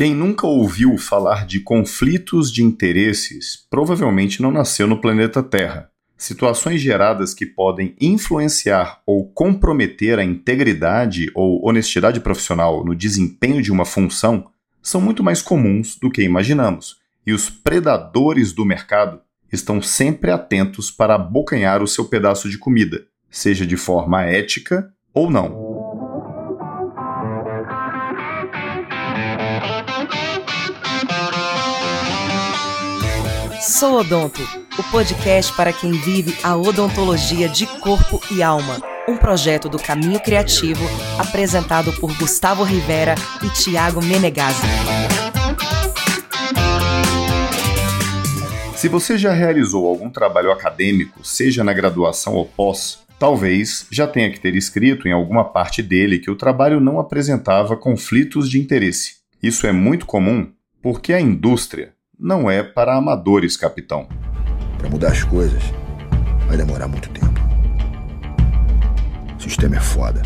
Quem nunca ouviu falar de conflitos de interesses provavelmente não nasceu no planeta Terra. Situações geradas que podem influenciar ou comprometer a integridade ou honestidade profissional no desempenho de uma função são muito mais comuns do que imaginamos, e os predadores do mercado estão sempre atentos para abocanhar o seu pedaço de comida, seja de forma ética ou não. Sou Odonto, o podcast para quem vive a odontologia de corpo e alma. Um projeto do Caminho Criativo, apresentado por Gustavo Rivera e Tiago Menegazzi. Se você já realizou algum trabalho acadêmico, seja na graduação ou pós, talvez já tenha que ter escrito em alguma parte dele que o trabalho não apresentava conflitos de interesse. Isso é muito comum porque a indústria, não é para amadores, capitão. Para mudar as coisas, vai demorar muito tempo. O sistema é foda.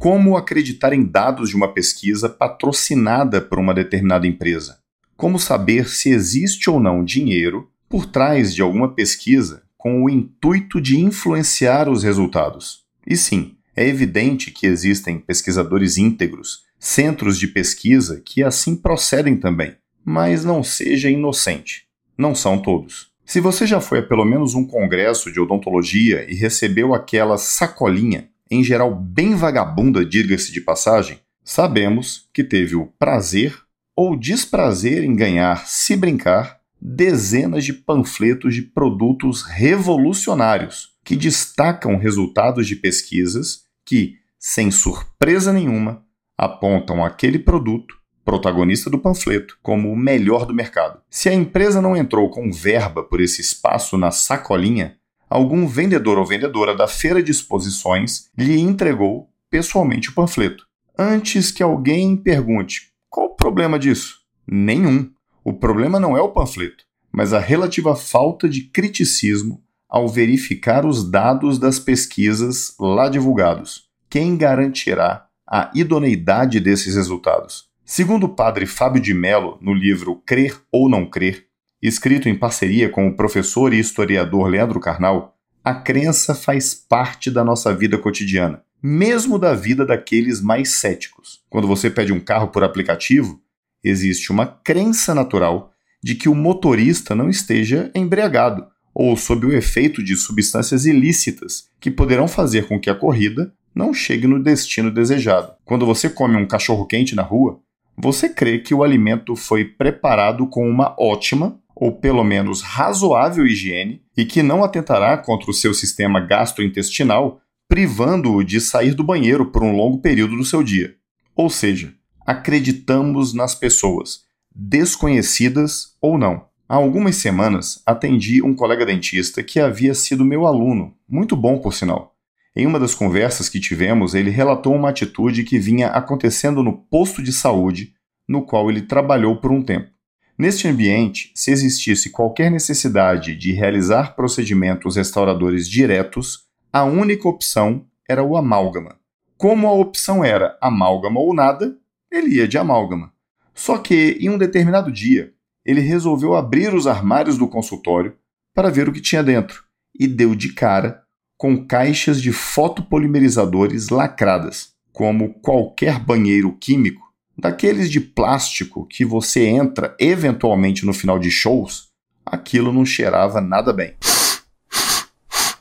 Como acreditar em dados de uma pesquisa patrocinada por uma determinada empresa? Como saber se existe ou não dinheiro por trás de alguma pesquisa com o intuito de influenciar os resultados? E sim, é evidente que existem pesquisadores íntegros, centros de pesquisa que assim procedem também mas não seja inocente. Não são todos. Se você já foi a pelo menos um congresso de odontologia e recebeu aquela sacolinha, em geral bem vagabunda, diga-se de passagem, sabemos que teve o prazer ou desprazer em ganhar, se brincar, dezenas de panfletos de produtos revolucionários que destacam resultados de pesquisas que, sem surpresa nenhuma, apontam aquele produto protagonista do panfleto, como o melhor do mercado. Se a empresa não entrou com verba por esse espaço na sacolinha, algum vendedor ou vendedora da feira de exposições lhe entregou pessoalmente o panfleto. Antes que alguém pergunte: qual o problema disso? Nenhum. O problema não é o panfleto, mas a relativa falta de criticismo ao verificar os dados das pesquisas lá divulgados. Quem garantirá a idoneidade desses resultados? Segundo o padre Fábio de Mello, no livro Crer ou Não Crer, escrito em parceria com o professor e historiador Leandro Carnal, a crença faz parte da nossa vida cotidiana, mesmo da vida daqueles mais céticos. Quando você pede um carro por aplicativo, existe uma crença natural de que o motorista não esteja embriagado ou sob o efeito de substâncias ilícitas que poderão fazer com que a corrida não chegue no destino desejado. Quando você come um cachorro quente na rua, você crê que o alimento foi preparado com uma ótima, ou pelo menos razoável higiene, e que não atentará contra o seu sistema gastrointestinal, privando-o de sair do banheiro por um longo período do seu dia. Ou seja, acreditamos nas pessoas, desconhecidas ou não. Há algumas semanas atendi um colega dentista que havia sido meu aluno, muito bom por sinal. Em uma das conversas que tivemos, ele relatou uma atitude que vinha acontecendo no posto de saúde no qual ele trabalhou por um tempo. Neste ambiente, se existisse qualquer necessidade de realizar procedimentos restauradores diretos, a única opção era o amálgama. Como a opção era amálgama ou nada, ele ia de amálgama. Só que, em um determinado dia, ele resolveu abrir os armários do consultório para ver o que tinha dentro e deu de cara com caixas de fotopolimerizadores lacradas, como qualquer banheiro químico, daqueles de plástico que você entra eventualmente no final de shows, aquilo não cheirava nada bem.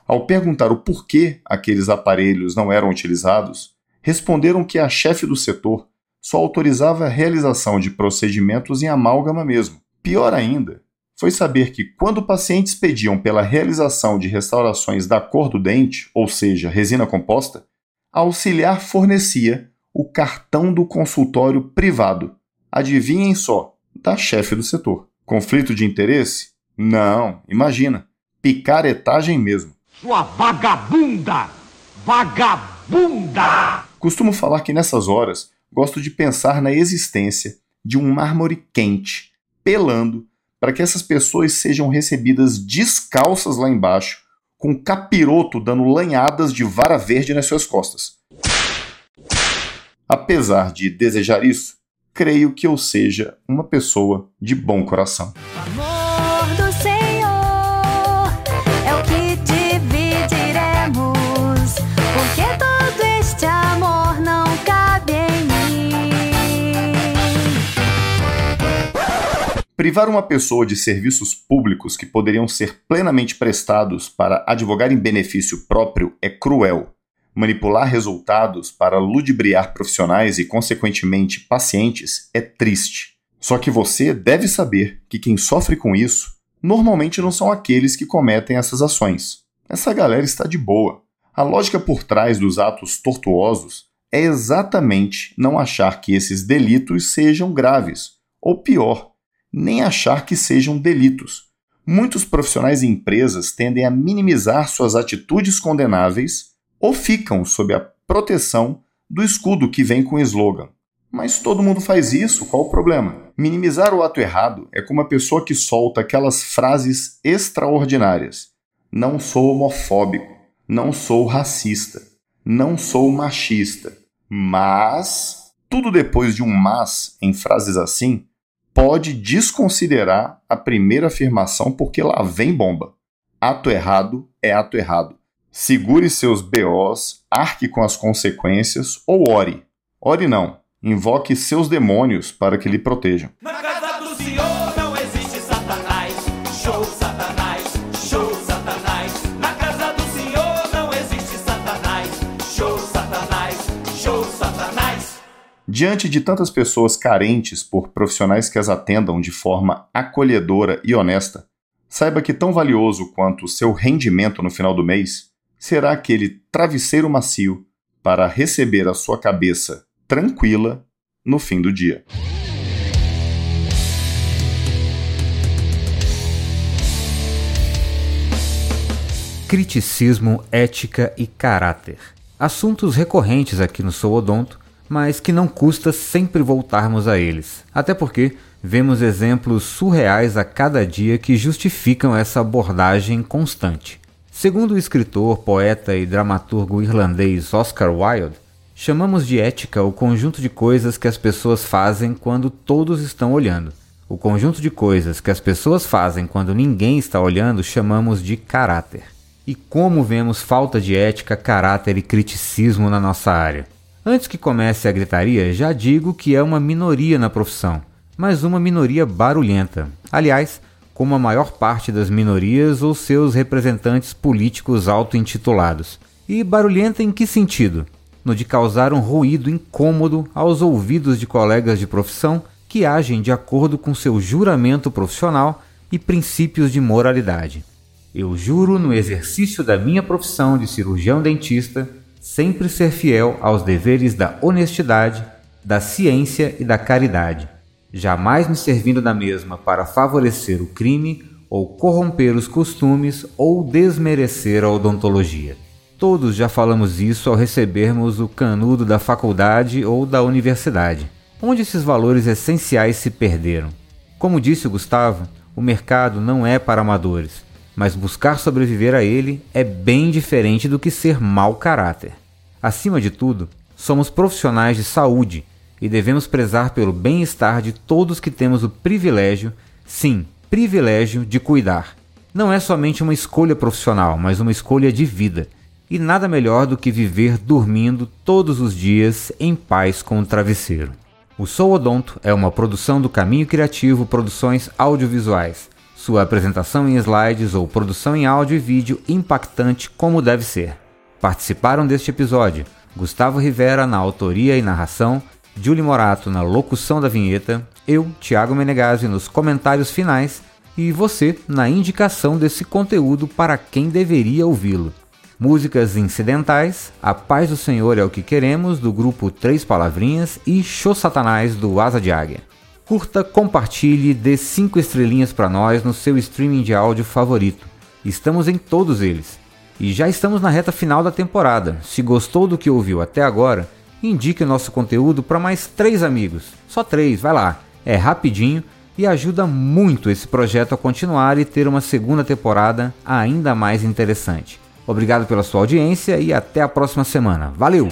Ao perguntar o porquê aqueles aparelhos não eram utilizados, responderam que a chefe do setor só autorizava a realização de procedimentos em amálgama mesmo. Pior ainda, foi saber que quando pacientes pediam pela realização de restaurações da cor do dente, ou seja, resina composta, a auxiliar fornecia o cartão do consultório privado. Adivinhem só, da chefe do setor. Conflito de interesse? Não, imagina. Picaretagem mesmo. Sua vagabunda! Vagabunda! Costumo falar que nessas horas gosto de pensar na existência de um mármore quente, pelando para que essas pessoas sejam recebidas descalças lá embaixo, com capiroto dando lanhadas de vara verde nas suas costas. Apesar de desejar isso, creio que eu seja uma pessoa de bom coração. amor Privar uma pessoa de serviços públicos que poderiam ser plenamente prestados para advogar em benefício próprio é cruel. Manipular resultados para ludibriar profissionais e, consequentemente, pacientes é triste. Só que você deve saber que quem sofre com isso normalmente não são aqueles que cometem essas ações. Essa galera está de boa. A lógica por trás dos atos tortuosos é exatamente não achar que esses delitos sejam graves, ou pior, nem achar que sejam delitos. Muitos profissionais e empresas tendem a minimizar suas atitudes condenáveis ou ficam sob a proteção do escudo que vem com o slogan. Mas todo mundo faz isso, qual o problema? Minimizar o ato errado é como a pessoa que solta aquelas frases extraordinárias. Não sou homofóbico, não sou racista, não sou machista, mas. Tudo depois de um mas em frases assim pode desconsiderar a primeira afirmação porque lá vem bomba. Ato errado é ato errado. Segure seus BOs, arque com as consequências ou ore. Ore não, invoque seus demônios para que lhe protejam. Diante de tantas pessoas carentes por profissionais que as atendam de forma acolhedora e honesta, saiba que tão valioso quanto o seu rendimento no final do mês será aquele travesseiro macio para receber a sua cabeça tranquila no fim do dia. Criticismo, ética e caráter. Assuntos recorrentes aqui no Sou Odonto, mas que não custa sempre voltarmos a eles. Até porque vemos exemplos surreais a cada dia que justificam essa abordagem constante. Segundo o escritor, poeta e dramaturgo irlandês Oscar Wilde, chamamos de ética o conjunto de coisas que as pessoas fazem quando todos estão olhando. O conjunto de coisas que as pessoas fazem quando ninguém está olhando chamamos de caráter. E como vemos falta de ética, caráter e criticismo na nossa área. Antes que comece a gritaria, já digo que é uma minoria na profissão, mas uma minoria barulhenta. Aliás, como a maior parte das minorias ou seus representantes políticos auto-intitulados. E barulhenta em que sentido? No de causar um ruído incômodo aos ouvidos de colegas de profissão que agem de acordo com seu juramento profissional e princípios de moralidade. Eu juro, no exercício da minha profissão de cirurgião dentista, sempre ser fiel aos deveres da honestidade, da ciência e da caridade, jamais me servindo da mesma para favorecer o crime ou corromper os costumes ou desmerecer a odontologia. Todos já falamos isso ao recebermos o canudo da faculdade ou da universidade, onde esses valores essenciais se perderam. Como disse o Gustavo, o mercado não é para amadores mas buscar sobreviver a ele é bem diferente do que ser mau caráter. Acima de tudo, somos profissionais de saúde e devemos prezar pelo bem-estar de todos que temos o privilégio, sim, privilégio de cuidar. Não é somente uma escolha profissional, mas uma escolha de vida. E nada melhor do que viver dormindo todos os dias em paz com o travesseiro. O Sou Odonto é uma produção do Caminho Criativo Produções Audiovisuais sua apresentação em slides ou produção em áudio e vídeo impactante como deve ser. Participaram deste episódio Gustavo Rivera na autoria e narração, Julie Morato na locução da vinheta, eu, Thiago Menegazzi, nos comentários finais e você na indicação desse conteúdo para quem deveria ouvi-lo. Músicas incidentais, A Paz do Senhor é o que Queremos, do grupo Três Palavrinhas e Show Satanás, do Asa de Águia. Curta, compartilhe, dê 5 estrelinhas para nós no seu streaming de áudio favorito. Estamos em todos eles. E já estamos na reta final da temporada. Se gostou do que ouviu até agora, indique o nosso conteúdo para mais três amigos. Só três, vai lá. É rapidinho e ajuda muito esse projeto a continuar e ter uma segunda temporada ainda mais interessante. Obrigado pela sua audiência e até a próxima semana. Valeu!